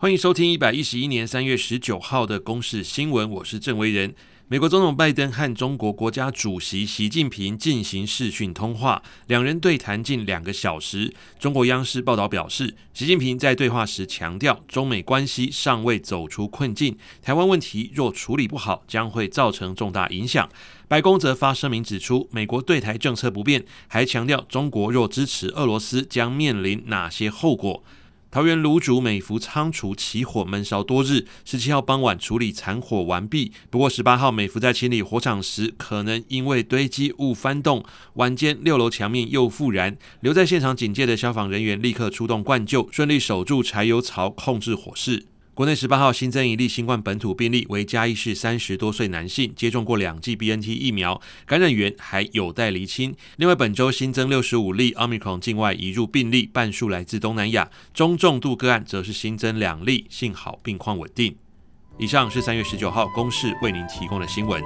欢迎收听一百一十一年三月十九号的公视新闻，我是郑维仁。美国总统拜登和中国国家主席习近平进行视讯通话，两人对谈近两个小时。中国央视报道表示，习近平在对话时强调，中美关系尚未走出困境，台湾问题若处理不好，将会造成重大影响。白宫则发声明指出，美国对台政策不变，还强调中国若支持俄罗斯，将面临哪些后果。桃园芦竹美孚仓储起火闷烧多日，十七号傍晚处理残火完毕。不过十八号美孚在清理火场时，可能因为堆积物翻动，晚间六楼墙面又复燃。留在现场警戒的消防人员立刻出动灌救，顺利守住柴油槽，控制火势。国内十八号新增一例新冠本土病例，为嘉义市三十多岁男性，接种过两剂 BNT 疫苗，感染源还有待厘清。另外，本周新增六十五例 Omicron 境外移入病例，半数来自东南亚，中重度个案则是新增两例，幸好病况稳定。以上是三月十九号公示为您提供的新闻。